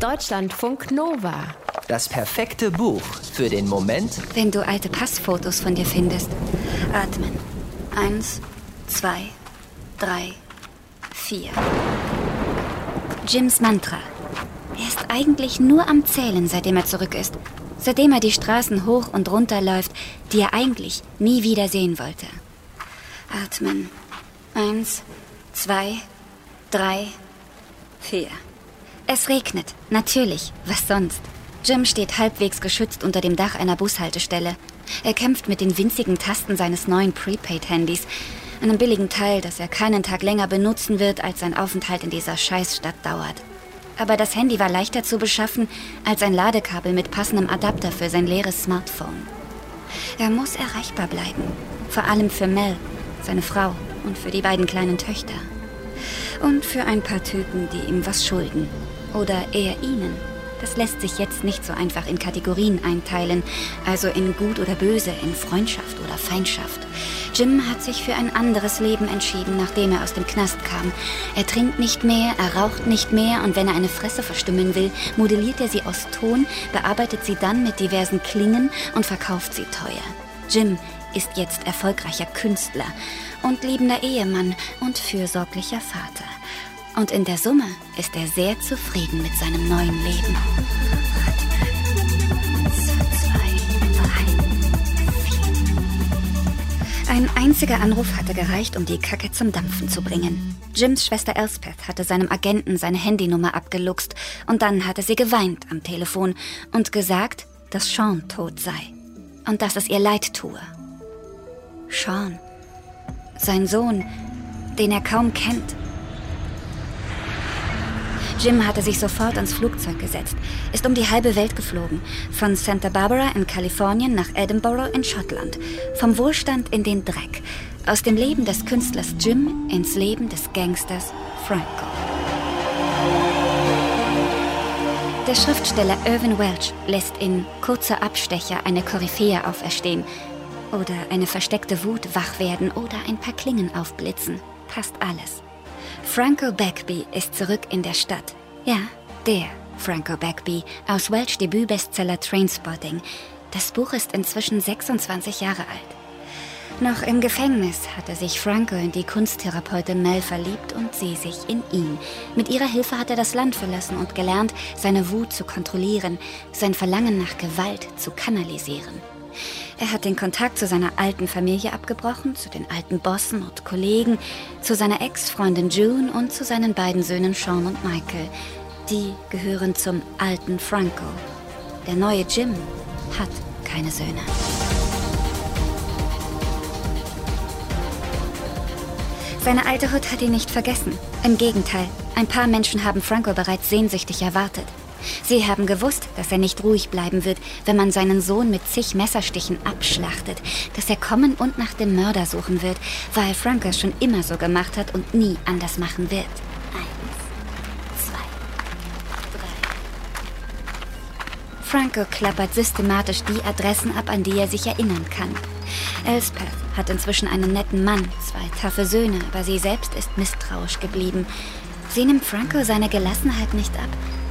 Deutschlandfunk Nova. Das perfekte Buch für den Moment, Wenn du alte Passfotos von dir findest, atmen. Eins, zwei, drei, vier. Jims Mantra. Er ist eigentlich nur am Zählen, seitdem er zurück ist. Seitdem er die Straßen hoch und runter läuft, die er eigentlich nie wieder sehen wollte. Atmen. Eins, zwei, drei, vier. Es regnet, natürlich. Was sonst? Jim steht halbwegs geschützt unter dem Dach einer Bushaltestelle. Er kämpft mit den winzigen Tasten seines neuen Prepaid-Handys, einem billigen Teil, das er keinen Tag länger benutzen wird, als sein Aufenthalt in dieser Scheißstadt dauert. Aber das Handy war leichter zu beschaffen als ein Ladekabel mit passendem Adapter für sein leeres Smartphone. Er muss erreichbar bleiben, vor allem für Mel, seine Frau und für die beiden kleinen Töchter. Und für ein paar Typen, die ihm was schulden. Oder er ihnen. Das lässt sich jetzt nicht so einfach in Kategorien einteilen, also in gut oder böse, in Freundschaft oder Feindschaft. Jim hat sich für ein anderes Leben entschieden, nachdem er aus dem Knast kam. Er trinkt nicht mehr, er raucht nicht mehr und wenn er eine Fresse verstimmen will, modelliert er sie aus Ton, bearbeitet sie dann mit diversen Klingen und verkauft sie teuer. Jim ist jetzt erfolgreicher Künstler und liebender Ehemann und fürsorglicher Vater. Und in der Summe ist er sehr zufrieden mit seinem neuen Leben. Ein einziger Anruf hatte gereicht, um die Kacke zum Dampfen zu bringen. Jims Schwester Elspeth hatte seinem Agenten seine Handynummer abgeluchst und dann hatte sie geweint am Telefon und gesagt, dass Sean tot sei und dass es ihr leid tue. Sean, sein Sohn, den er kaum kennt. Jim hatte sich sofort ans Flugzeug gesetzt, ist um die halbe Welt geflogen. Von Santa Barbara in Kalifornien nach Edinburgh in Schottland. Vom Wohlstand in den Dreck. Aus dem Leben des Künstlers Jim ins Leben des Gangsters Franco. Der Schriftsteller Irvin Welch lässt in Kurzer Abstecher eine Koryphäe auferstehen. Oder eine versteckte Wut wach werden oder ein paar Klingen aufblitzen. Passt alles. Franco Bagby ist zurück in der Stadt. Ja, der Franco Bagby aus Welch Debütbestseller Trainspotting. Das Buch ist inzwischen 26 Jahre alt. Noch im Gefängnis hatte sich Franco in die Kunsttherapeutin Mel verliebt und sie sich in ihn. Mit ihrer Hilfe hat er das Land verlassen und gelernt, seine Wut zu kontrollieren, sein Verlangen nach Gewalt zu kanalisieren. Er hat den Kontakt zu seiner alten Familie abgebrochen, zu den alten Bossen und Kollegen, zu seiner Ex-Freundin June und zu seinen beiden Söhnen Sean und Michael. Die gehören zum alten Franco. Der neue Jim hat keine Söhne. Seine alte Hut hat ihn nicht vergessen. Im Gegenteil, ein paar Menschen haben Franco bereits sehnsüchtig erwartet. Sie haben gewusst, dass er nicht ruhig bleiben wird, wenn man seinen Sohn mit zig Messerstichen abschlachtet, dass er kommen und nach dem Mörder suchen wird, weil Frank es schon immer so gemacht hat und nie anders machen wird. Eins, zwei, drei. Franco klappert systematisch die Adressen ab, an die er sich erinnern kann. Elspeth hat inzwischen einen netten Mann, zwei taffe Söhne, aber sie selbst ist misstrauisch geblieben. Sie nimmt Franco seine Gelassenheit nicht ab.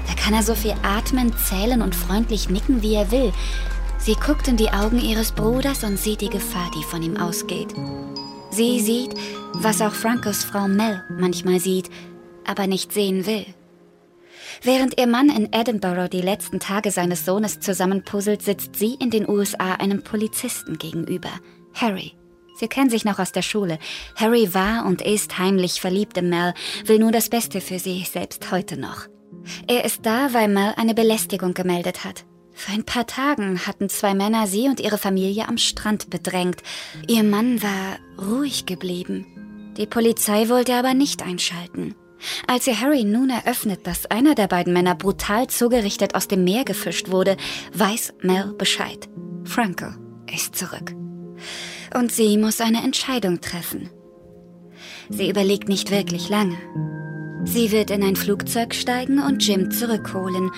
Da kann er so viel atmen, zählen und freundlich nicken, wie er will. Sie guckt in die Augen ihres Bruders und sieht die Gefahr, die von ihm ausgeht. Sie sieht, was auch Francos Frau Mel manchmal sieht, aber nicht sehen will. Während ihr Mann in Edinburgh die letzten Tage seines Sohnes zusammenpuzzelt, sitzt sie in den USA einem Polizisten gegenüber, Harry. Sie kennen sich noch aus der Schule. Harry war und ist heimlich verliebt in Mel, will nur das Beste für sie, selbst heute noch. Er ist da, weil Mel eine Belästigung gemeldet hat. Vor ein paar Tagen hatten zwei Männer sie und ihre Familie am Strand bedrängt. Ihr Mann war ruhig geblieben. Die Polizei wollte aber nicht einschalten. Als ihr Harry nun eröffnet, dass einer der beiden Männer brutal zugerichtet aus dem Meer gefischt wurde, weiß Mel Bescheid. Franco ist zurück. Und sie muss eine Entscheidung treffen. Sie überlegt nicht wirklich lange. Sie wird in ein Flugzeug steigen und Jim zurückholen.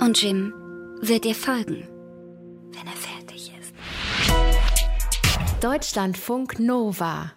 Und Jim wird ihr folgen, wenn er fertig ist. Deutschlandfunk Nova